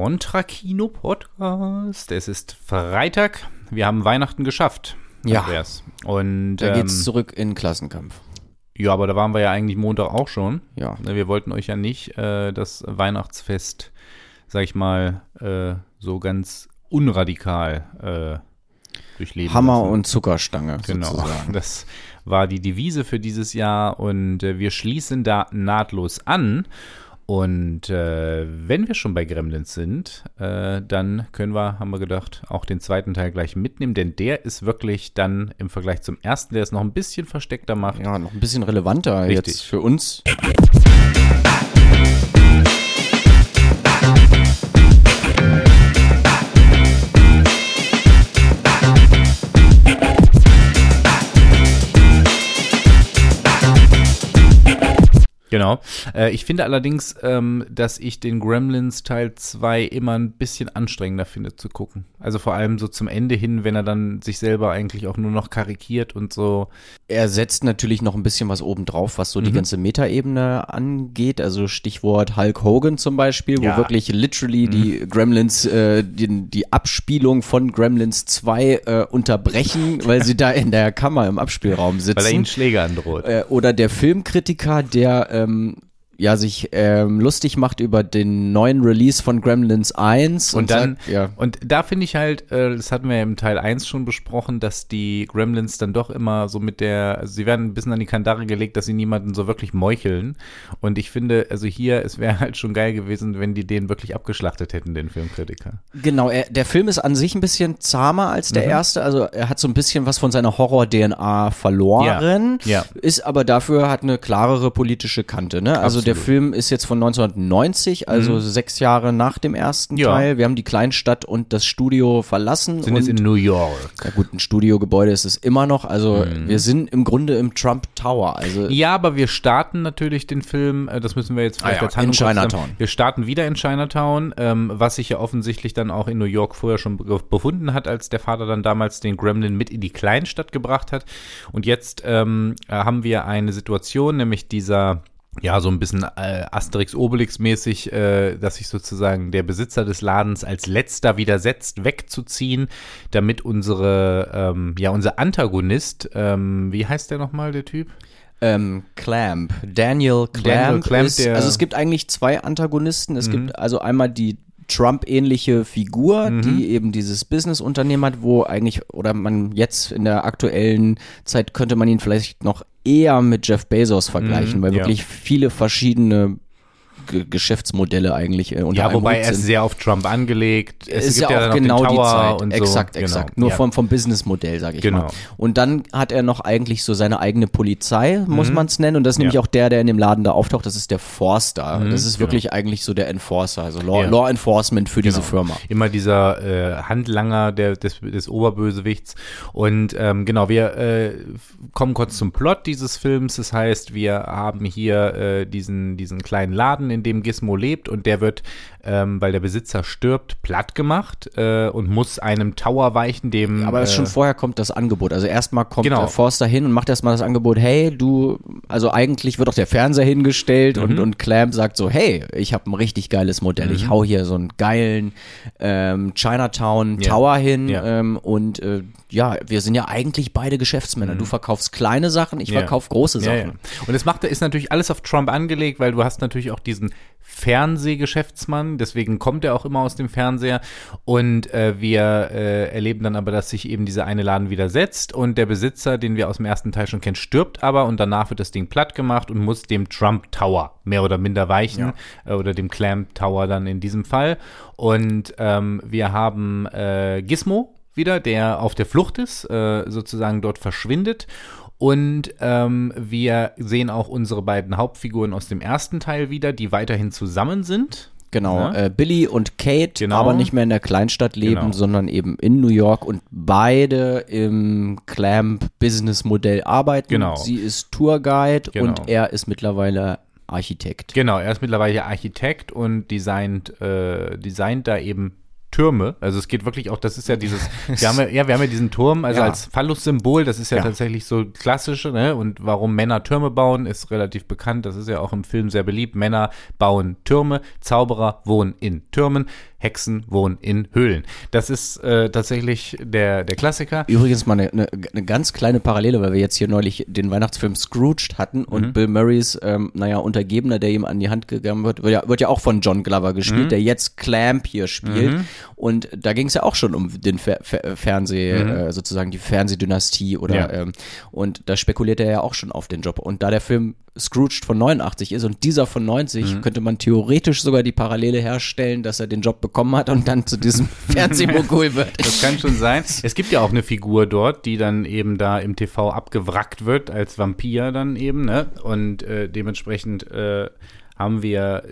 Contra-Kino Podcast. Es ist Freitag. Wir haben Weihnachten geschafft. Ja. Andreas. Und Da ähm, geht's zurück in Klassenkampf. ja, aber da waren wir ja eigentlich Montag auch schon. Ja. Ne, Wir wollten euch ja nicht äh, das Weihnachtsfest, sag ich mal, äh, so ganz unradikal äh, durchleben Hammer lassen. und Zuckerstange Genau, sozusagen. das war die Devise für dieses Jahr und äh, wir schließen da nahtlos an. Und äh, wenn wir schon bei Gremlins sind, äh, dann können wir, haben wir gedacht, auch den zweiten Teil gleich mitnehmen, denn der ist wirklich dann im Vergleich zum ersten, der es noch ein bisschen versteckter macht. Ja, noch ein bisschen relevanter Richtig. jetzt für uns. Genau. Äh, ich finde allerdings, ähm, dass ich den Gremlins Teil 2 immer ein bisschen anstrengender finde zu gucken. Also vor allem so zum Ende hin, wenn er dann sich selber eigentlich auch nur noch karikiert und so. Er setzt natürlich noch ein bisschen was obendrauf, was so die Mhm. ganze Metaebene angeht. Also Stichwort Hulk Hogan zum Beispiel, wo Ja. Mhm. wirklich literally die Gremlins, äh, die, die Abspielung von Gremlins 2 äh, unterbrechen, weil sie da in der Kammer im Abspielraum sitzen. Weil er ihnen Schläge androht. äh, oder der Filmkritiker, der ähm, ja sich ähm, lustig macht über den neuen Release von Gremlins 1 Und dann, sagt, ja, und da finde ich halt, äh, das hatten wir ja im Teil 1 schon besprochen, dass die Gremlins dann doch immer so mit der, also sie werden ein bisschen an die Kandare gelegt, dass sie niemanden so wirklich meucheln. Und ich finde, also hier, es wäre halt schon geil gewesen, wenn die den wirklich abgeschlachtet hätten, den Filmkritiker. genau, er, der Film ist an sich ein bisschen zahmer als Mhm. der erste, also er hat so ein bisschen was von seiner Horror-DNA verloren, Ja, ja. ist aber dafür hat eine klarere politische Kante, ne? Also der. Film ist jetzt von 1990, also sechs Jahre nach dem ersten Mhm. Ja. Teil. Wir haben die Kleinstadt und das Studio verlassen Sind und jetzt in New York. Ja gut, ein Studiogebäude ist es immer noch. Also wir sind im Grunde im Trump Tower. Also Mhm. Ja, aber wir starten natürlich den Film, äh, das müssen wir jetzt vielleicht Ah ja, in. Chinatown. Wir starten wieder in Chinatown, ähm, was sich ja offensichtlich dann auch in New York vorher schon be befunden hat, als der Vater dann damals den Gremlin mit in die Kleinstadt gebracht hat. Und jetzt ähm, äh, haben wir eine Situation, nämlich dieser ja, so ein bisschen äh, Asterix-Obelix-mäßig, äh, dass sich sozusagen der Besitzer des Ladens als letzter widersetzt, wegzuziehen, damit unsere, ähm, ja, unser Antagonist, ähm, wie heißt der nochmal, der Typ? ähm, Clamp, Daniel Clamp, Daniel Clamp, ist, also es gibt eigentlich zwei Antagonisten. Es gibt also einmal die Trump-ähnliche Figur, die eben dieses Business-Unternehmen hat, wo eigentlich, oder man jetzt in der aktuellen Zeit könnte man ihn vielleicht noch eher mit Jeff Bezos vergleichen, weil ja. wirklich viele verschiedene G Geschäftsmodelle eigentlich äh, unter Ja, wobei er ist sehr auf Trump angelegt. Es ist ja auch genau die Zeit. Und exakt, so. exakt. Genau. Nur ja. vom, vom Businessmodell, sage ich Genau. mal. Und dann hat er noch eigentlich so seine eigene Polizei, muss man es nennen. Und das ist nämlich Mhm. Ja. auch der, der in dem Laden da auftaucht. Das ist der Forster. das ist genau. wirklich eigentlich so der Enforcer, also Law, Ja. Law Enforcement für diese Genau. Firma. Immer dieser äh, Handlanger der, des, des Oberbösewichts. Und ähm, genau, wir äh, kommen kurz zum Plot dieses Films. Das heißt, wir haben hier äh, diesen, diesen kleinen Laden, in dem Gizmo lebt und der wird, ähm, weil der Besitzer stirbt, platt gemacht äh, und muss einem Tower weichen, dem Aber äh, schon vorher kommt das Angebot. Also erstmal kommt Genau. der Forster hin und macht erstmal das Angebot, hey, du, also eigentlich wird auch der Fernseher hingestellt Mhm. und, und Clamp sagt so, hey, ich habe ein richtig geiles Modell. Mhm. Ich hau hier so einen geilen ähm, Chinatown Ja. Tower hin Ja. ähm, und äh, ja, wir sind ja eigentlich beide Geschäftsmänner. Du verkaufst kleine Sachen, ich Mhm. Ja. verkauf große Ja, Sachen. ja. Und das macht, ist natürlich alles auf Trump angelegt, weil du hast natürlich auch diesen Fernsehgeschäftsmann, deswegen kommt er auch immer aus dem Fernseher. Und äh, wir äh, erleben dann aber, dass sich eben dieser eine Laden widersetzt und der Besitzer, den wir aus dem ersten Teil schon kennen, stirbt aber und danach wird das Ding platt gemacht und muss dem Trump Tower mehr oder minder weichen äh, oder dem Clamp Tower dann in diesem Fall. Und ähm, wir haben äh, Gizmo wieder, der auf der Flucht ist, äh, sozusagen dort verschwindet. Und ähm, wir sehen auch unsere beiden Hauptfiguren aus dem ersten Teil wieder, die weiterhin zusammen sind. Genau, Ja. äh, Billy und Kate, Genau. aber nicht mehr in der Kleinstadt leben, Genau. sondern eben in New York und beide im Clamp-Business-Modell arbeiten. Genau. Sie ist Tourguide Genau. und er ist mittlerweile Architekt. Genau, er ist mittlerweile Architekt und designt, äh, designt da eben Türme. Also es geht wirklich auch, das ist ja dieses, wir haben ja, ja, wir haben ja diesen Turm, also Ja. als Phallus-Symbol, das ist ja, Ja. tatsächlich so klassische, ne? Und warum Männer Türme bauen, ist relativ bekannt. Das ist ja auch im Film sehr beliebt. Männer bauen Türme, Zauberer wohnen in Türmen. Hexen wohnen in Höhlen. Das ist äh, tatsächlich der, der Klassiker. Übrigens mal eine, eine, eine, ganz kleine Parallele, weil wir jetzt hier neulich den Weihnachtsfilm Scrooged hatten und mhm. Bill Murrays, ähm, naja, Untergebener, der ihm an die Hand gegangen wird, wird ja, wird ja auch von John Glover gespielt, mhm. der jetzt Clamp hier spielt. Mhm. Und da ging es ja auch schon um den Fer Fer Fernseh, mhm. äh, sozusagen die Fernsehdynastie oder ja. ähm, und da spekuliert er ja auch schon auf den Job. Und da der Film Scrooged von 89 ist und dieser von 90, mhm. könnte man theoretisch sogar die Parallele herstellen, dass er den Job bekommen hat und dann zu diesem Fernsehmogul wird. Das kann schon sein. Es gibt ja auch eine Figur dort, die dann eben da im TV abgewrackt wird als Vampir dann eben, ne? Und äh, dementsprechend äh, haben wir,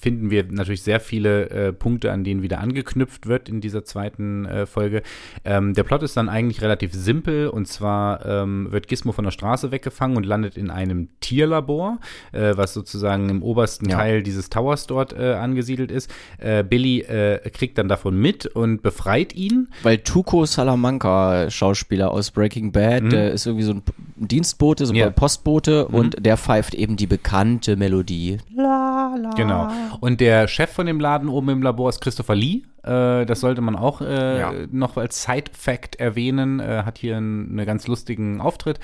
finden wir natürlich sehr viele äh, Punkte, an denen wieder angeknüpft wird in dieser zweiten äh, Folge. Ähm, der Plot ist dann eigentlich relativ simpel und zwar ähm, wird Gizmo von der Straße weggefangen und landet in einem Tierlabor, äh, was sozusagen im obersten ja. Teil dieses Towers dort äh, angesiedelt ist. Äh, Billy äh, kriegt dann davon mit und befreit ihn. Weil Tuco Salamanca, Schauspieler aus Breaking Bad, mhm. der ist irgendwie so ein Dienstbote, so ein ja. Postbote mhm. und der pfeift eben die bekannte Melodie. La, la. Genau. Und der Chef von dem Laden oben im Labor ist Christopher Lee. Äh, das sollte man auch äh, ja. noch als Side-Fact erwähnen. Äh, hat hier einen, einen ganz lustigen Auftritt.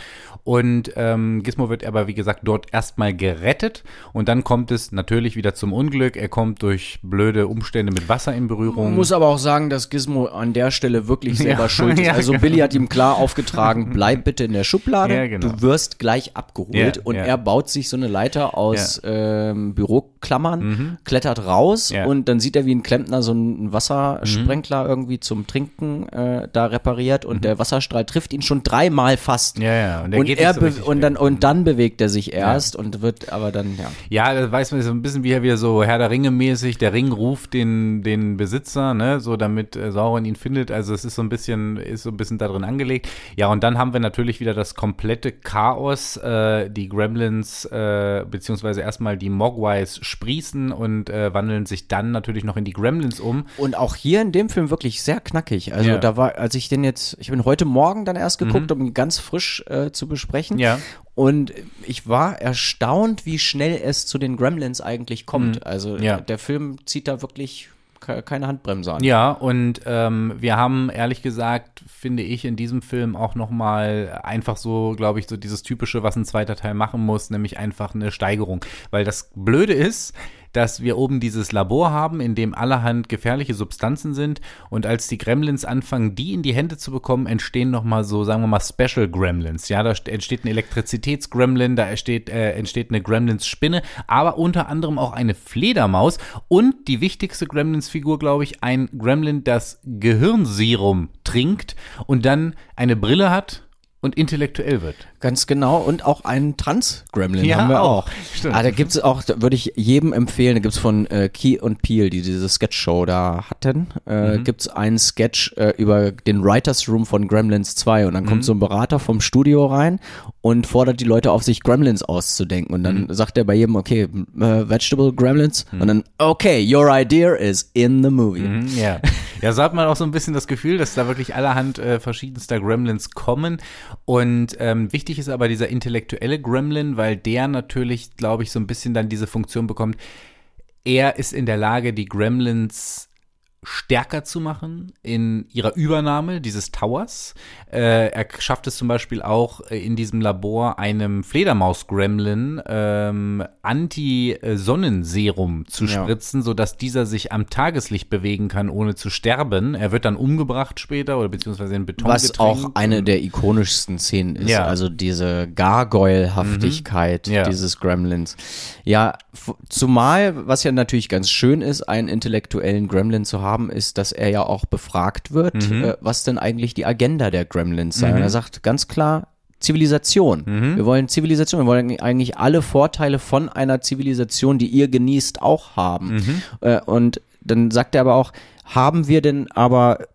Und ähm, Gizmo wird aber, wie gesagt, dort erstmal gerettet. Und dann kommt es natürlich wieder zum Unglück. Er kommt durch blöde Umstände mit Wasser in Berührung. Man muss aber auch sagen, dass Gizmo an der Stelle wirklich selber ja. schuld ist. Also Billy hat ihm klar aufgetragen, bleib bitte in der Schublade. Ja, genau. Du wirst gleich abgeholt. und er baut sich so eine Leiter aus ähm, Büroklammern, mhm. klettert raus und dann sieht er, wie ein Klempner so ein Wasser Wassersprenkler mhm. irgendwie zum Trinken äh, da repariert und mhm. der Wasserstrahl trifft ihn schon dreimal fast. Ja, ja. Und, und er so und dann und dann bewegt er sich erst ja. und wird aber dann ja. Ja, da weiß man so ein bisschen wie er wieder so Herr der Ringe mäßig. Der Ring ruft den den Besitzer, ne, so damit äh, Sauron ihn findet. Also es ist so ein bisschen ist so ein bisschen da drin angelegt. Ja, und dann haben wir natürlich wieder das komplette Chaos. Äh, die Gremlins äh, beziehungsweise erstmal die Mogwais sprießen und äh, wandeln sich dann natürlich noch in die Gremlins um. Und auch hier in dem Film wirklich sehr knackig. Also ja. da war, als ich den jetzt, ich bin heute Morgen dann erst geguckt, mhm. um ihn ganz frisch äh, zu besprechen. Ja. Und ich war erstaunt, wie schnell es zu den Gremlins eigentlich kommt. Mhm. Also ja. der Film zieht da wirklich keine Handbremse an. Ja, und ähm, wir haben ehrlich gesagt, finde ich, in diesem Film auch noch mal einfach so, glaube ich, so dieses typische, was ein zweiter Teil machen muss, nämlich einfach eine Steigerung. Weil das Blöde ist, dass wir oben dieses Labor haben, in dem allerhand gefährliche Substanzen sind. Und als die Gremlins anfangen, die in die Hände zu bekommen, entstehen nochmal so, sagen wir mal, Special Gremlins. Ja, da entsteht ein Elektrizitätsgremlin, da entsteht, äh, entsteht eine Gremlins-Spinne, aber unter anderem auch eine Fledermaus und die wichtigste Gremlins-Figur, glaube ich, ein Gremlin, das Gehirnserum trinkt und dann eine Brille hat und intellektuell wird. Ganz genau. Und auch einen Trans-Gremlin ja, haben wir auch. Stimmt. Ah, da gibt es auch, da würde ich jedem empfehlen, da gibt es von äh, Key und Peel, die diese Sketch-Show da hatten, äh, mhm. gibt es einen Sketch äh, über den Writers Room von Gremlins 2 und dann mhm. kommt so ein Berater vom Studio rein und fordert die Leute auf, sich Gremlins auszudenken und dann mhm. sagt er bei jedem, okay, äh, Vegetable Gremlins und dann, okay, your idea is in the movie. Mhm, ja. ja, so hat man auch so ein bisschen das Gefühl, dass da wirklich allerhand äh, verschiedenster Gremlins kommen und ähm, wichtig ist aber dieser intellektuelle Gremlin, weil der natürlich, glaube ich, so ein bisschen dann diese Funktion bekommt. Er ist in der Lage, die Gremlins stärker zu machen in ihrer Übernahme dieses Towers. Äh, er schafft es zum Beispiel auch äh, in diesem Labor einem Fledermaus-Gremlin ähm, Anti-Sonnenserum zu spritzen, ja. sodass dieser sich am Tageslicht bewegen kann, ohne zu sterben. Er wird dann umgebracht später oder beziehungsweise in Beton Was getränkt. auch eine der ikonischsten Szenen ist. Ja. Also diese Gargoyle-Haftigkeit mhm. ja. dieses Gremlins. Ja, zumal, was ja natürlich ganz schön ist, einen intellektuellen Gremlin zu haben, haben, ist, dass er ja auch befragt wird, mhm. äh, was denn eigentlich die Agenda der Gremlins sei. Mhm. Und er sagt ganz klar, Zivilisation. Mhm. Wir wollen Zivilisation. Wir wollen eigentlich alle Vorteile von einer Zivilisation, die ihr genießt, auch haben. Mhm. Äh, und dann sagt er aber auch, haben wir denn aber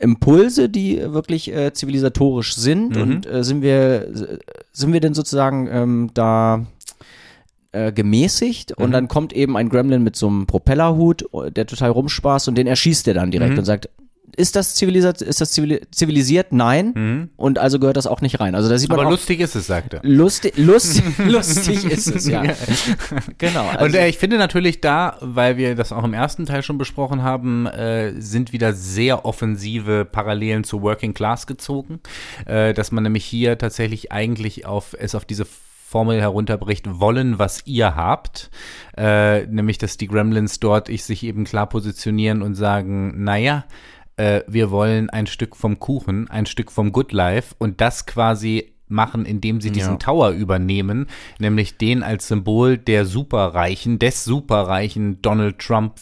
Impulse, die wirklich äh, zivilisatorisch sind? Mhm. Und äh, sind wir sind wir denn sozusagen ähm, da äh, gemäßigt mhm. und dann kommt eben ein Gremlin mit so einem Propellerhut, der total rumspaßt und den erschießt er dann direkt mhm. und sagt, ist das zivilisiert, ist das zivilisiert? Nein. Mhm. Und also gehört das auch nicht rein. Also da sieht man Aber auch, lustig ist es, sagt er. Lustig, lustig, lustig ist es, ja. genau. Also und äh, ich finde natürlich da, weil wir das auch im ersten Teil schon besprochen haben, äh, sind wieder sehr offensive Parallelen zu Working Class gezogen, äh, dass man nämlich hier tatsächlich eigentlich auf es auf diese Formel herunterbricht, wollen, was ihr habt. Äh, nämlich, dass die Gremlins dort ich sich eben klar positionieren und sagen, naja, äh, wir wollen ein Stück vom Kuchen, ein Stück vom Good Life und das quasi machen, indem sie diesen ja. Tower übernehmen, nämlich den als Symbol der Superreichen, des Superreichen Donald Trump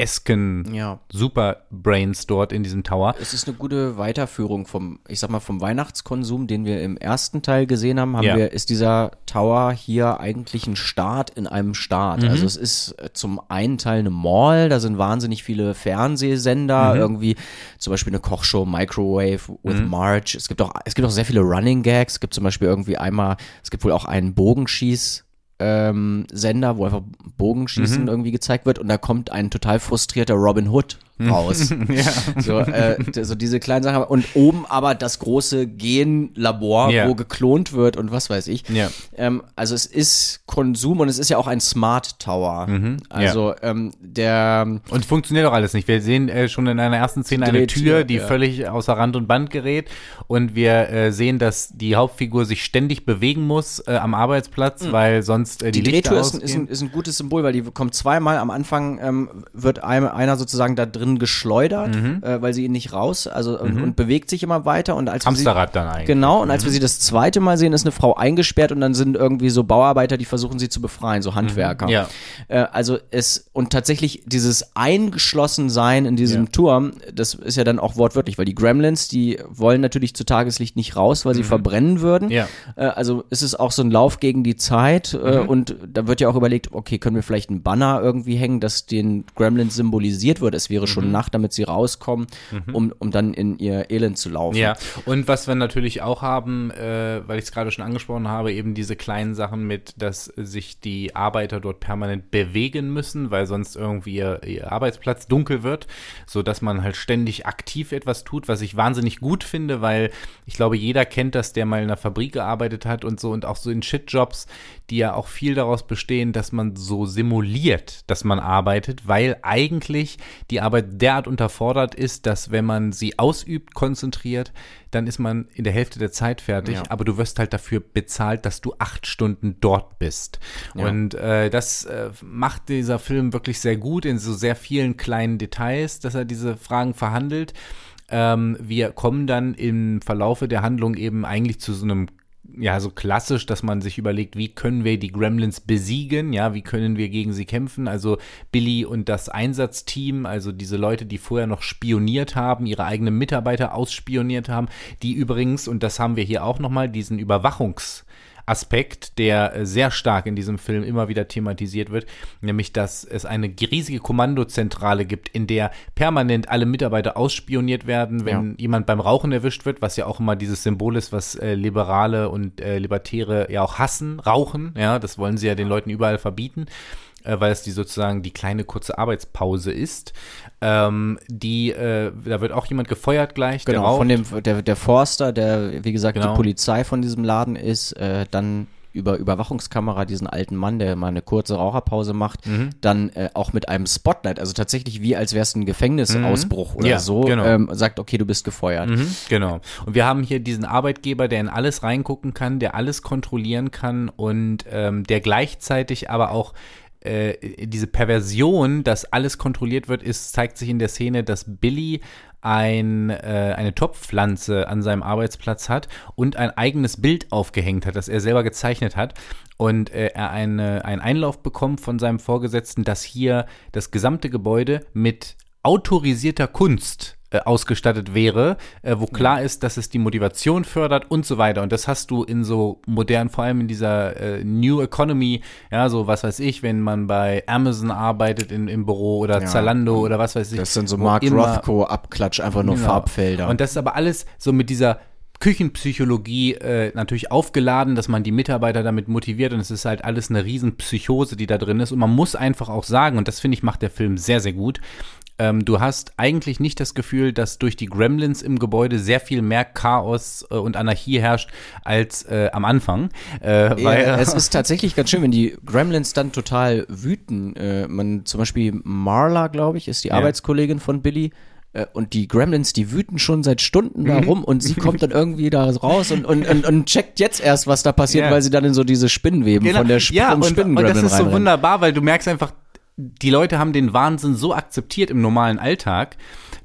esken ja. Superbrains dort in diesem Tower. Es ist eine gute Weiterführung vom, ich sag mal, vom Weihnachtskonsum, den wir im ersten Teil gesehen haben, haben ja. wir, ist dieser Tower hier eigentlich ein Start in einem Start. Mhm. Also es ist äh, zum einen Teil eine Mall, da sind wahnsinnig viele Fernsehsender, mhm. irgendwie zum Beispiel eine Kochshow Microwave with mhm. March. Es gibt auch, es gibt auch sehr viele Running Gags. Es gibt zum Beispiel irgendwie einmal, es gibt wohl auch einen Bogenschieß ähm, Sender, wo einfach Bogenschießen mhm. irgendwie gezeigt wird und da kommt ein total frustrierter Robin Hood raus. ja. so, äh, so diese kleinen Sachen. Und oben aber das große Genlabor, ja. wo geklont wird und was weiß ich. Ja. Ähm, also es ist Konsum und es ist ja auch ein Smart Tower. Mhm. Also ähm, der Und funktioniert auch alles nicht. Wir sehen äh, schon in einer ersten Szene eine Tür, die völlig außer Rand und Band gerät. Und wir äh, sehen, dass die Hauptfigur sich ständig bewegen muss äh, am Arbeitsplatz, mhm. weil sonst äh, die, die Lichter Drehtür ist ein, ist, ein, gutes Symbol, weil die kommt zweimal am Anfang, ähm, wird einem, einer sozusagen da drin drin geschleudert, mhm. äh, weil sie ihn nicht raus, also mhm. und, und, bewegt sich immer weiter und als Hamsterrad sie, dann eigentlich. Genau, und als wir mhm. sie das zweite Mal sehen, ist eine Frau eingesperrt und dann sind irgendwie so Bauarbeiter, die versuchen sie zu befreien, so Handwerker. Mhm. Ja. Äh, also es und tatsächlich dieses Eingeschlossensein in diesem ja. Turm, das ist ja dann auch wortwörtlich, weil die Gremlins, die wollen natürlich zu Tageslicht nicht raus, weil sie mhm. verbrennen würden. Ja. Äh, also es ist auch so ein Lauf gegen die Zeit äh, und da wird ja auch überlegt, okay, können wir vielleicht einen Banner irgendwie hängen, das den Gremlins symbolisiert wird. Es wäre schon mhm. Nacht, damit sie rauskommen, mhm. um, um dann in ihr Elend zu laufen. Ja, und was wir natürlich auch haben, äh, weil ich es gerade schon angesprochen habe, eben diese kleinen Sachen mit, dass sich die Arbeiter dort permanent bewegen müssen, weil sonst irgendwie ihr, ihr Arbeitsplatz dunkel wird, sodass man halt ständig aktiv etwas tut, was ich wahnsinnig gut finde, weil ich glaube, jeder kennt das, der mal in einer Fabrik gearbeitet hat und so und auch so in Shitjobs, die ja auch viel daraus bestehen, dass man so simuliert, dass man arbeitet, weil eigentlich die Arbeit derart unterfordert ist, dass wenn man sie ausübt, konzentriert, dann ist man in der Hälfte der Zeit fertig, ja. aber du wirst halt dafür bezahlt, dass du acht Stunden dort bist. Ja. Und äh, das äh, macht dieser Film wirklich sehr gut in so sehr vielen kleinen Details, dass er diese Fragen verhandelt. Ähm, wir kommen dann im Verlaufe der Handlung eben eigentlich zu so einem ja, so klassisch, dass man sich überlegt, wie können wir die Gremlins besiegen, ja, wie können wir gegen sie kämpfen, also Billy und das Einsatzteam, also diese Leute, die vorher noch spioniert haben, ihre eigenen Mitarbeiter ausspioniert haben, die übrigens, und das haben wir hier auch nochmal, diesen Überwachungs- Aspekt, der äh, sehr stark in diesem Film immer wieder thematisiert wird, nämlich dass es eine riesige Kommandozentrale gibt, in der permanent alle Mitarbeiter ausspioniert werden, wenn ja. jemand beim Rauchen erwischt wird, was ja auch immer dieses Symbol ist, was äh, Liberale und äh, Libertäre ja auch hassen, Rauchen, ja, das wollen sie ja den Leuten überall verbieten weil es die sozusagen die kleine kurze Arbeitspause ist. Ähm, die, äh, da wird auch jemand gefeuert gleich. Genau, von dem der, der Forster, der wie gesagt genau. die Polizei von diesem Laden ist, äh, dann über Überwachungskamera diesen alten Mann, der mal eine kurze Raucherpause macht, mhm. dann äh, auch mit einem Spotlight, also tatsächlich wie als wäre es ein Gefängnisausbruch mhm. oder ja, so, genau. ähm, sagt, okay, du bist gefeuert. Mhm, genau. Und wir haben hier diesen Arbeitgeber, der in alles reingucken kann, der alles kontrollieren kann und ähm, der gleichzeitig aber auch äh, diese Perversion, dass alles kontrolliert wird, ist, zeigt sich in der Szene, dass Billy ein, äh, eine Topfpflanze an seinem Arbeitsplatz hat und ein eigenes Bild aufgehängt hat, das er selber gezeichnet hat. Und äh, er eine, einen Einlauf bekommt von seinem Vorgesetzten, dass hier das gesamte Gebäude mit autorisierter Kunst ausgestattet wäre, äh, wo klar ist, dass es die Motivation fördert und so weiter. Und das hast du in so modern, vor allem in dieser äh, New Economy, ja, so was weiß ich, wenn man bei Amazon arbeitet in, im Büro oder ja. Zalando oder was weiß ich. Das sind so Mark Rothko-Abklatsch, einfach nur genau. Farbfelder. Und das ist aber alles so mit dieser Küchenpsychologie äh, natürlich aufgeladen, dass man die Mitarbeiter damit motiviert und es ist halt alles eine Riesenpsychose, die da drin ist. Und man muss einfach auch sagen, und das finde ich macht der Film sehr, sehr gut, ähm, du hast eigentlich nicht das Gefühl, dass durch die Gremlins im Gebäude sehr viel mehr Chaos äh, und Anarchie herrscht als äh, am Anfang. Äh, weil, ja, es ist tatsächlich ganz schön, wenn die Gremlins dann total wüten. Äh, man zum Beispiel Marla, glaube ich, ist die ja. Arbeitskollegin von Billy äh, und die Gremlins, die wüten schon seit Stunden da mhm. rum und sie kommt dann irgendwie da raus und, und, und, und checkt jetzt erst, was da passiert, yeah. weil sie dann in so diese Spinnenweben genau. von der Sp ja, und, und das ist so wunderbar, weil du merkst einfach, die Leute haben den Wahnsinn so akzeptiert im normalen Alltag,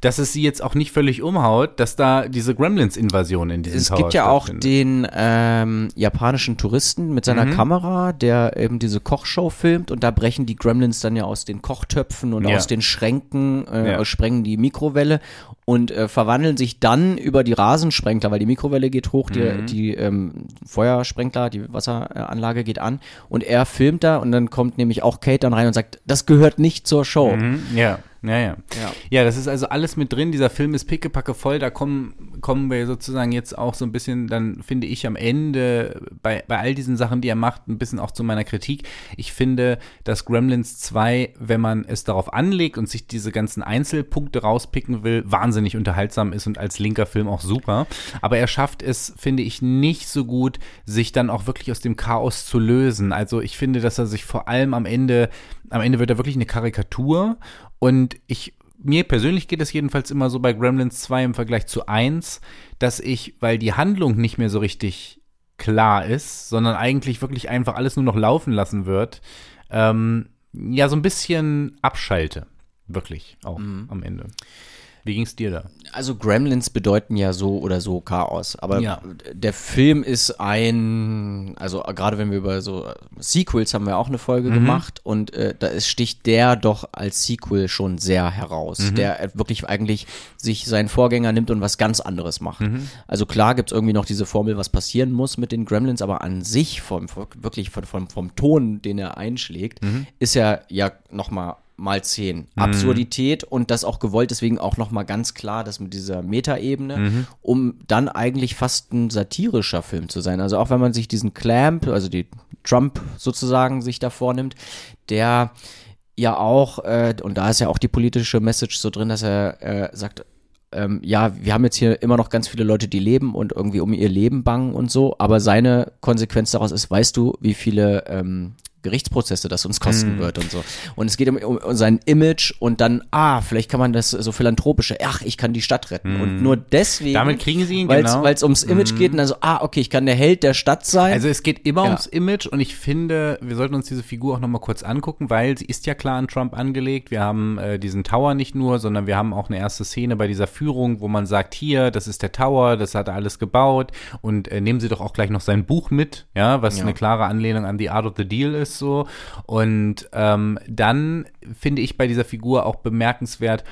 dass es sie jetzt auch nicht völlig umhaut, dass da diese Gremlins-Invasion in diesem Es Tower gibt ja auch den ähm, japanischen Touristen mit seiner mhm. Kamera, der eben diese Kochshow filmt und da brechen die Gremlins dann ja aus den Kochtöpfen und ja. aus den Schränken, äh, ja. sprengen die Mikrowelle und äh, verwandeln sich dann über die Rasensprenkler, weil die Mikrowelle geht hoch, die, mhm. die ähm, Feuersprenkler, die Wasseranlage geht an und er filmt da und dann kommt nämlich auch Kate dann rein und sagt, das gehört nicht zur Show. Mhm. Ja. Ja, ja, ja. Ja, das ist also alles mit drin. Dieser Film ist pickepacke voll. Da kommen, kommen wir sozusagen jetzt auch so ein bisschen, dann finde ich am Ende bei, bei all diesen Sachen, die er macht, ein bisschen auch zu meiner Kritik. Ich finde, dass Gremlins 2, wenn man es darauf anlegt und sich diese ganzen Einzelpunkte rauspicken will, wahnsinnig unterhaltsam ist und als linker Film auch super. Aber er schafft es, finde ich, nicht so gut, sich dann auch wirklich aus dem Chaos zu lösen. Also ich finde, dass er sich vor allem am Ende, am Ende wird er wirklich eine Karikatur und ich, mir persönlich geht es jedenfalls immer so bei Gremlins 2 im Vergleich zu 1, dass ich, weil die Handlung nicht mehr so richtig klar ist, sondern eigentlich wirklich einfach alles nur noch laufen lassen wird, ähm, ja, so ein bisschen abschalte. Wirklich auch mhm. am Ende. Wie ging es dir da? Also Gremlins bedeuten ja so oder so Chaos, aber ja. der Film ist ein, also gerade wenn wir über so Sequels haben wir auch eine Folge mhm. gemacht und äh, da ist, sticht der doch als Sequel schon sehr heraus, mhm. der wirklich eigentlich sich seinen Vorgänger nimmt und was ganz anderes macht. Mhm. Also klar gibt es irgendwie noch diese Formel, was passieren muss mit den Gremlins, aber an sich vom wirklich vom, vom, vom Ton, den er einschlägt, mhm. ist er ja nochmal mal zehn. Mhm. Absurdität und das auch gewollt, deswegen auch nochmal ganz klar, das mit dieser Metaebene, mhm. um dann eigentlich fast ein satirischer Film zu sein. Also auch wenn man sich diesen Clamp, also die Trump sozusagen sich da vornimmt, der ja auch, äh, und da ist ja auch die politische Message so drin, dass er äh, sagt, ähm, ja, wir haben jetzt hier immer noch ganz viele Leute, die leben und irgendwie um ihr Leben bangen und so, aber seine Konsequenz daraus ist, weißt du, wie viele ähm, Gerichtsprozesse das uns kosten mm. wird und so. Und es geht um, um, sein Image und dann, ah, vielleicht kann man das so philanthropische, ach, ich kann die Stadt retten. Mm. Und nur deswegen. Damit kriegen sie ihn, weil's, genau. Weil es ums Image mm. geht und dann so, ah, okay, ich kann der Held der Stadt sein. Also es geht immer ja. ums Image und ich finde, wir sollten uns diese Figur auch nochmal kurz angucken, weil sie ist ja klar an Trump angelegt. Wir haben äh, diesen Tower nicht nur, sondern wir haben auch eine erste Szene bei dieser Führung, wo man sagt, hier, das ist der Tower, das hat er alles gebaut und äh, nehmen Sie doch auch gleich noch sein Buch mit, ja, was ja. eine klare Anlehnung an The Art of the Deal ist so. Und ähm, dann finde ich bei dieser Figur auch bemerkenswert,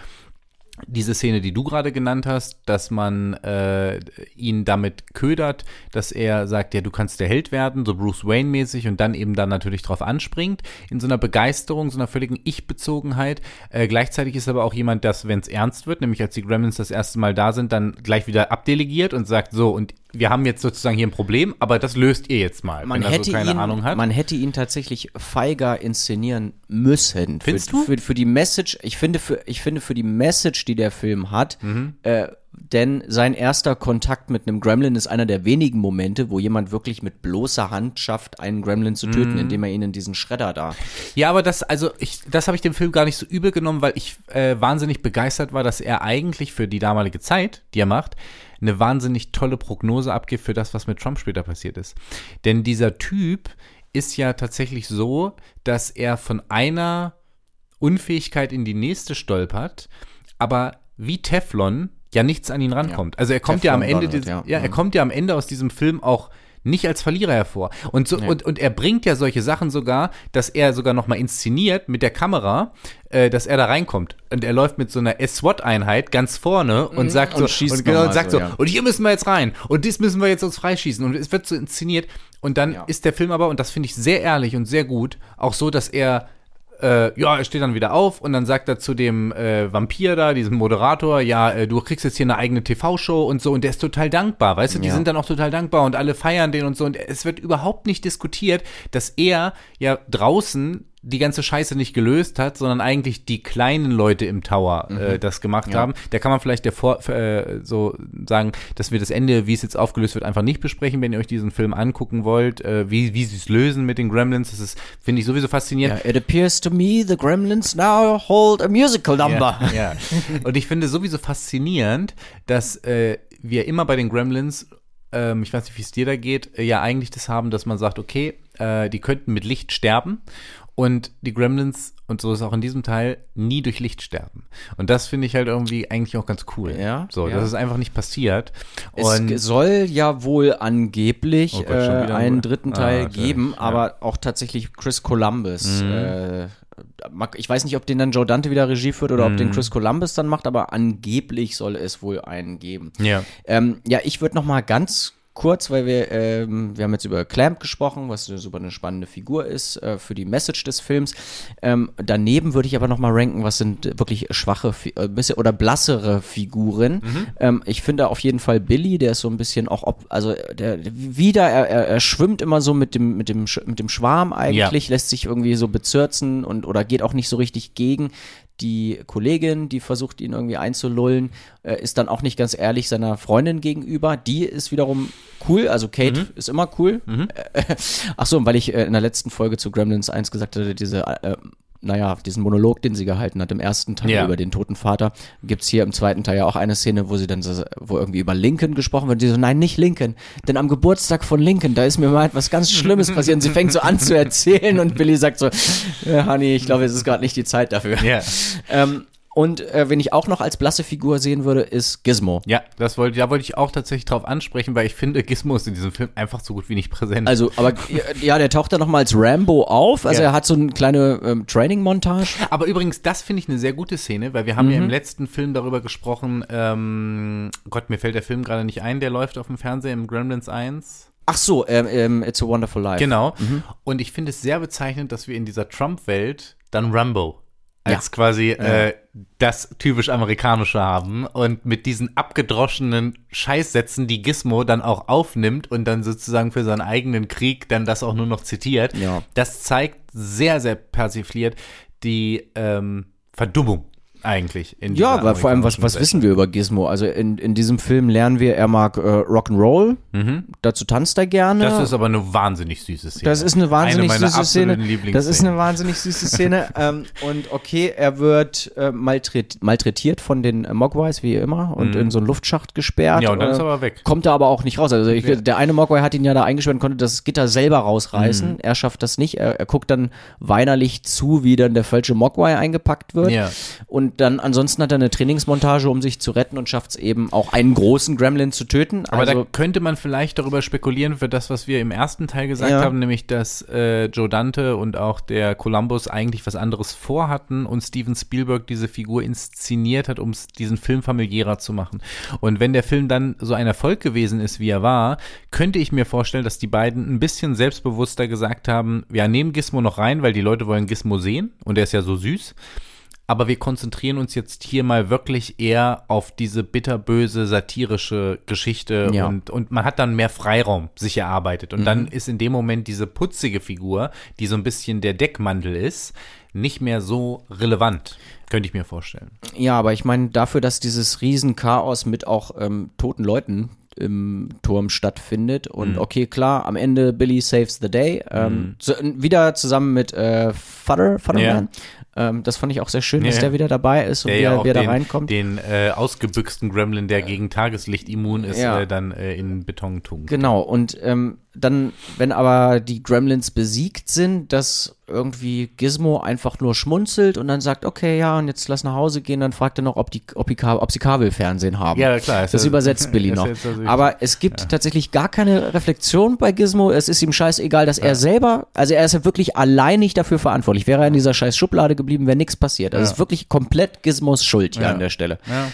diese Szene, die du gerade genannt hast, dass man äh, ihn damit ködert, dass er sagt, ja, du kannst der Held werden, so Bruce Wayne-mäßig und dann eben dann natürlich drauf anspringt, in so einer Begeisterung, so einer völligen Ich-Bezogenheit. Äh, gleichzeitig ist aber auch jemand, das, wenn es ernst wird, nämlich als die Gremlins das erste Mal da sind, dann gleich wieder abdelegiert und sagt, so, und wir haben jetzt sozusagen hier ein Problem, aber das löst ihr jetzt mal, man wenn hätte er so keine ihn, Ahnung hat. Man hätte ihn tatsächlich feiger inszenieren müssen. Findest für, du? Für, für, die Message, ich finde für, ich finde für die Message, die der Film hat, mhm. äh, denn sein erster Kontakt mit einem Gremlin ist einer der wenigen Momente, wo jemand wirklich mit bloßer Hand schafft, einen Gremlin zu töten, mm. indem er ihn in diesen Schredder da. Ja, aber das, also ich, das habe ich dem Film gar nicht so übel genommen, weil ich äh, wahnsinnig begeistert war, dass er eigentlich für die damalige Zeit, die er macht, eine wahnsinnig tolle Prognose abgibt für das, was mit Trump später passiert ist. Denn dieser Typ ist ja tatsächlich so, dass er von einer Unfähigkeit in die nächste stolpert, aber wie Teflon ja nichts an ihn rankommt. Ja. Also er kommt Teflon ja am Ende, Donald, ja. ja. er mhm. kommt ja am Ende aus diesem Film auch nicht als Verlierer hervor. Und, so, ja. und, und er bringt ja solche Sachen sogar, dass er sogar noch mal inszeniert mit der Kamera, äh, dass er da reinkommt. Und er läuft mit so einer SWAT-Einheit ganz vorne und mhm. sagt und so, und, genau, und sagt so, ja. und hier müssen wir jetzt rein und dies müssen wir jetzt uns freischießen. Und es wird so inszeniert. Und dann ja. ist der Film aber, und das finde ich sehr ehrlich und sehr gut, auch so, dass er äh, ja, er steht dann wieder auf und dann sagt er zu dem äh, Vampir da, diesem Moderator, ja, äh, du kriegst jetzt hier eine eigene TV-Show und so und der ist total dankbar, weißt du, die ja. sind dann auch total dankbar und alle feiern den und so und es wird überhaupt nicht diskutiert, dass er ja draußen die ganze Scheiße nicht gelöst hat, sondern eigentlich die kleinen Leute im Tower äh, das gemacht Ja. haben. Da kann man vielleicht der Vor äh, so sagen, dass wir das Ende, wie es jetzt aufgelöst wird, einfach nicht besprechen, wenn ihr euch diesen Film angucken wollt, äh, wie, wie sie es lösen mit den Gremlins. Das ist, finde ich, sowieso faszinierend. Ja, it appears to me the Gremlins now hold a musical number. Ja, ja. Und ich finde sowieso faszinierend, dass äh, wir immer bei den Gremlins, ähm, ich weiß nicht, wie es dir da geht, äh, ja eigentlich das haben, dass man sagt, okay, äh, die könnten mit Licht sterben und die Gremlins, und so ist es auch in diesem Teil, nie durch Licht sterben. Und das finde ich halt irgendwie eigentlich auch ganz cool. Ja, So, ja. das ist einfach nicht passiert. Es Und ge- soll ja wohl angeblich Oh Gott, äh, einen ein- dritten Ah, Teil okay. geben, Ja. aber auch tatsächlich Chris Columbus. Mhm. Äh, ich weiß nicht, ob den dann Joe Dante wieder Regie führt oder ob Mhm. den Chris Columbus dann macht, aber angeblich soll es wohl einen geben. ja. Ähm, ja, ich würde noch mal ganz kurz, weil wir, ähm, wir haben jetzt über Clamp gesprochen, was eine super eine spannende Figur ist äh, für die Message des Films. Ähm, daneben würde ich aber noch mal ranken, was sind wirklich schwache äh, bisschen oder blassere Figuren. Ähm, ich finde auf jeden Fall Billy, der ist so ein bisschen auch, ob, also der wieder, er, er, er schwimmt immer so mit dem mit dem mit dem Schwarm eigentlich, lässt sich irgendwie so bezirzen und oder geht auch nicht so richtig gegen. Die Kollegin, die versucht ihn irgendwie einzulullen, äh, ist dann auch nicht ganz ehrlich seiner Freundin gegenüber. Die ist wiederum cool, also Kate Mhm. ist immer cool. Äh, ach so, und weil ich äh, in der letzten Folge zu Gremlins 1 gesagt hatte, diese, äh, naja, diesen Monolog, den sie gehalten hat im ersten Teil Ja. über den toten Vater, gibt's hier im zweiten Teil ja auch eine Szene, wo sie dann so, wo irgendwie über Lincoln gesprochen wird. Und die so, nein, nicht Lincoln, denn am Geburtstag von Lincoln, da ist mir mal etwas ganz Schlimmes passiert. Und sie fängt so an zu erzählen und Billy sagt so, Honey, ich glaube, es ist gerade nicht die Zeit dafür. Ja. Ähm, und äh, wen ich auch noch als blasse Figur sehen würde, ist Gizmo. Ja, das wollte, da wollte ich auch tatsächlich drauf ansprechen, weil ich finde, Gizmo ist in diesem Film einfach so gut wie nicht präsent. Also, aber ja, der taucht dann noch mal als Rambo auf. Also Ja. er hat so eine kleine ähm, Training-Montage. Aber übrigens, das finde ich eine sehr gute Szene, weil wir haben ja Mhm. im letzten Film darüber gesprochen, ähm, Gott, mir fällt der Film gerade nicht ein, der läuft auf dem Fernseher im Gremlins 1. Ach so, ähm, ähm, It's a Wonderful Life. Genau. Mhm. Und ich finde es sehr bezeichnend, dass wir in dieser Trump-Welt dann Rambo als Ja. quasi äh, das typisch amerikanische haben und mit diesen abgedroschenen Scheißsätzen, die Gizmo dann auch aufnimmt und dann sozusagen für seinen eigenen Krieg dann das auch nur noch zitiert. Ja. Das zeigt sehr, sehr persifliert die ähm, Verdummung eigentlich. In Ja, aber vor allem, was, was wissen wir über Gizmo? Also in, in diesem Film lernen wir, er mag äh, Rock'n'Roll, dazu tanzt er gerne. Mhm. Das ist aber eine wahnsinnig süße Szene. Das ist eine wahnsinnig meiner süße Szene. Das ist eine wahnsinnig süße Szene. ähm, und okay, er wird äh, malträt malträtiert von den äh, Mogwais, wie immer, und in so einen Luftschacht gesperrt. Mhm. Ja, und dann äh, ist er aber weg. Kommt er aber auch nicht raus. Also ich, der eine Mogwai hat ihn ja da eingesperrt und konnte das Gitter selber Mhm. rausreißen. Er schafft das nicht. Er, er guckt dann weinerlich zu, wie dann der falsche Mogwai eingepackt wird. Ja. Und dann ansonsten hat er eine Trainingsmontage, um sich zu retten und schafft es eben auch einen großen Gremlin zu töten. Aber also, da könnte man vielleicht darüber spekulieren für das, was wir im ersten Teil gesagt Ja. haben, nämlich dass äh, Joe Dante und auch der Columbus eigentlich was anderes vorhatten und Steven Spielberg diese Figur inszeniert hat, um diesen Film familiärer zu machen. Und wenn der Film dann so ein Erfolg gewesen ist, wie er war, könnte ich mir vorstellen, dass die beiden ein bisschen selbstbewusster gesagt haben, wir nehmen Gizmo noch rein, weil die Leute wollen Gizmo sehen und er ist ja so süß. Aber wir konzentrieren uns jetzt hier mal wirklich eher auf diese bitterböse satirische Geschichte Ja. und, und man hat dann mehr Freiraum sich erarbeitet. Und Mhm. dann ist in dem Moment diese putzige Figur, die so ein bisschen der Deckmantel ist, nicht mehr so relevant, könnte ich mir vorstellen. Ja, aber ich meine, dafür, dass dieses Riesenchaos mit auch ähm, toten Leuten im Turm stattfindet Mhm. und okay, klar, am Ende Billy saves the day. Ähm, so, wieder zusammen mit äh, Father, Fatherman. Ähm, das fand ich auch sehr schön, dass Ja. der wieder dabei ist und Der wie ja er, auch wie er da den, reinkommt. den äh, ausgebüxten Gremlin, der gegen Tageslicht immun ist, Ja. äh, dann äh, in Beton tunkt. Genau, und ähm, dann, wenn aber die Gremlins besiegt sind, dass irgendwie Gizmo einfach nur schmunzelt und dann sagt, okay, ja, und jetzt lass nach Hause gehen, dann fragt er noch, ob, die, ob, die, ob sie Kabelfernsehen haben. Ja, klar. Das ja- übersetzt Billy noch. also- Aber es gibt tatsächlich gar keine Reflexion bei Gizmo. Es ist ihm scheißegal, dass er selber, also er ist ja wirklich alleinig dafür verantwortlich. Wäre er in dieser scheiß Schublade geblieben, wäre nichts passiert. Also es ist wirklich komplett Gizmos Schuld hier Ja. an der Stelle. ja,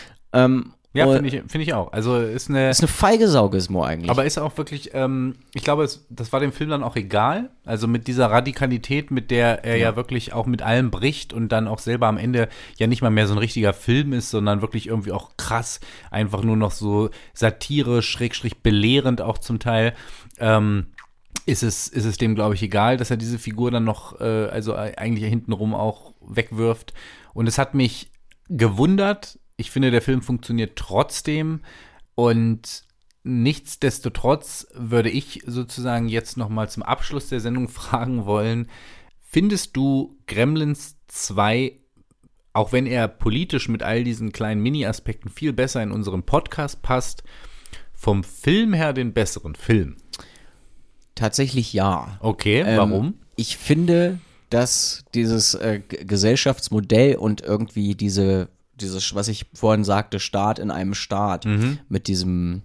Ähm, ja finde ich, finde ich auch. Also ist eine, ist eine feige Sau, Gizmo eigentlich. Aber ist auch wirklich, ähm, ich glaube, es, das war dem Film dann auch egal. Also mit dieser Radikalität, mit der er ja. wirklich auch mit allem bricht und dann auch selber am Ende ja nicht mal mehr so ein richtiger Film ist, sondern wirklich irgendwie auch krass, einfach nur noch so Satire, schrägstrich belehrend auch zum Teil. Ähm, ist es, ist es dem, glaube ich, egal, dass er diese Figur dann noch, äh, also eigentlich hintenrum auch wegwirft. Und es hat mich gewundert. Ich finde, der Film funktioniert trotzdem. Und nichtsdestotrotz würde ich sozusagen jetzt noch mal zum Abschluss der Sendung fragen wollen, findest du Gremlins 2 auch wenn er politisch mit all diesen kleinen Mini-Aspekten viel besser in unseren Podcast passt, vom Film her den besseren Film? Tatsächlich ja. Okay, ähm, warum? Ich finde, dass dieses äh, Gesellschaftsmodell und irgendwie diese, dieses, was ich vorhin sagte, Staat in einem Staat mhm. mit diesem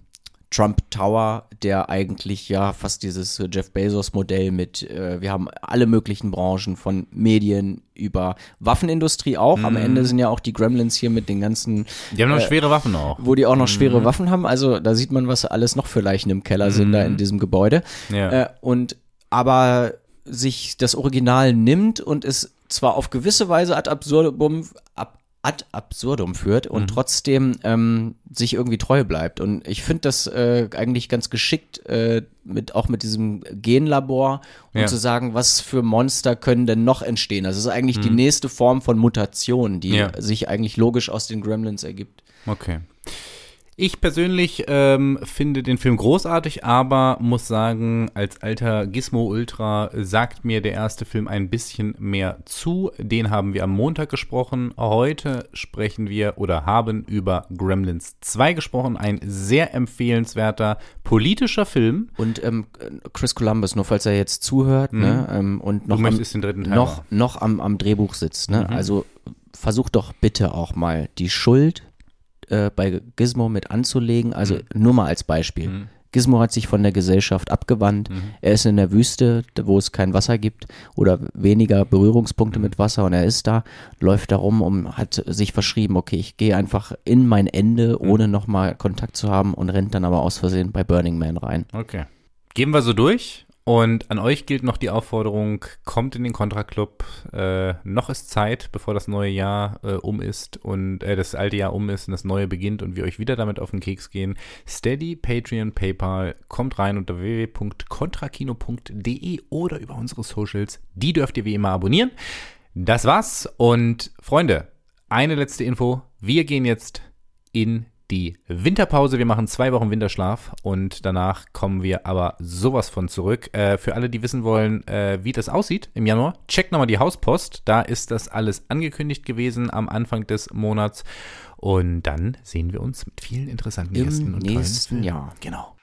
Trump Tower, der eigentlich ja fast dieses Jeff Bezos-Modell mit, äh, wir haben alle möglichen Branchen von Medien über Waffenindustrie auch. Mhm. Am Ende sind ja auch die Gremlins hier mit den ganzen. Die haben noch äh, schwere Waffen auch. Wo die auch noch schwere mhm. Waffen haben. Also da sieht man, was alles noch für Leichen im Keller sind da in mhm. diesem Gebäude. Ja. Äh, und aber sich das Original nimmt und es zwar auf gewisse Weise ad absurdum, ab, ad absurdum führt und mhm. trotzdem ähm, sich irgendwie treu bleibt. Und ich finde das äh, eigentlich ganz geschickt, äh, mit, auch mit diesem Genlabor und ja. zu sagen, was für Monster können denn noch entstehen. Das ist eigentlich mhm. die nächste Form von Mutation, die ja. sich eigentlich logisch aus den Gremlins ergibt. Okay. Ich persönlich ähm, finde den Film großartig, aber muss sagen, als alter Gizmo-Ultra sagt mir der erste Film ein bisschen mehr zu. Den haben wir am Montag gesprochen. Heute sprechen wir oder haben über Gremlins 2 gesprochen. Ein sehr empfehlenswerter politischer Film. Und ähm, Chris Columbus, nur falls er jetzt zuhört mhm. ne, ähm, und noch, am, noch, noch am, am Drehbuch sitzt. Ne? Mhm. Also versuch doch bitte auch mal die Schuld äh, bei Gizmo mit anzulegen. Also mhm. nur mal als Beispiel. Mhm. Gizmo hat sich von der Gesellschaft abgewandt. Mhm. Er ist in der Wüste, wo es kein Wasser gibt oder weniger Berührungspunkte mit Wasser und er ist da, läuft da rum und hat sich verschrieben, okay, ich gehe einfach in mein Ende, mhm. ohne nochmal Kontakt zu haben und rennt dann aber aus Versehen bei Burning Man rein. Okay. Gehen wir so durch. Und an euch gilt noch die Aufforderung, kommt in den Contra-Club. Äh, noch ist Zeit, bevor das neue Jahr äh, um ist und äh, das alte Jahr um ist und das neue beginnt und wir euch wieder damit auf den Keks gehen. Steady, Patreon, PayPal, kommt rein unter www.contrakino.de oder über unsere Socials. Die dürft ihr wie immer abonnieren. Das war's und Freunde, eine letzte Info. Wir gehen jetzt in die Winterpause. Wir machen zwei Wochen Winterschlaf und danach kommen wir aber sowas von zurück. Äh, für alle, die wissen wollen, äh, wie das aussieht im Januar, checkt nochmal die Hauspost. Da ist das alles angekündigt gewesen am Anfang des Monats. Und dann sehen wir uns mit vielen interessanten Im Gästen und nächsten Jahr. Genau.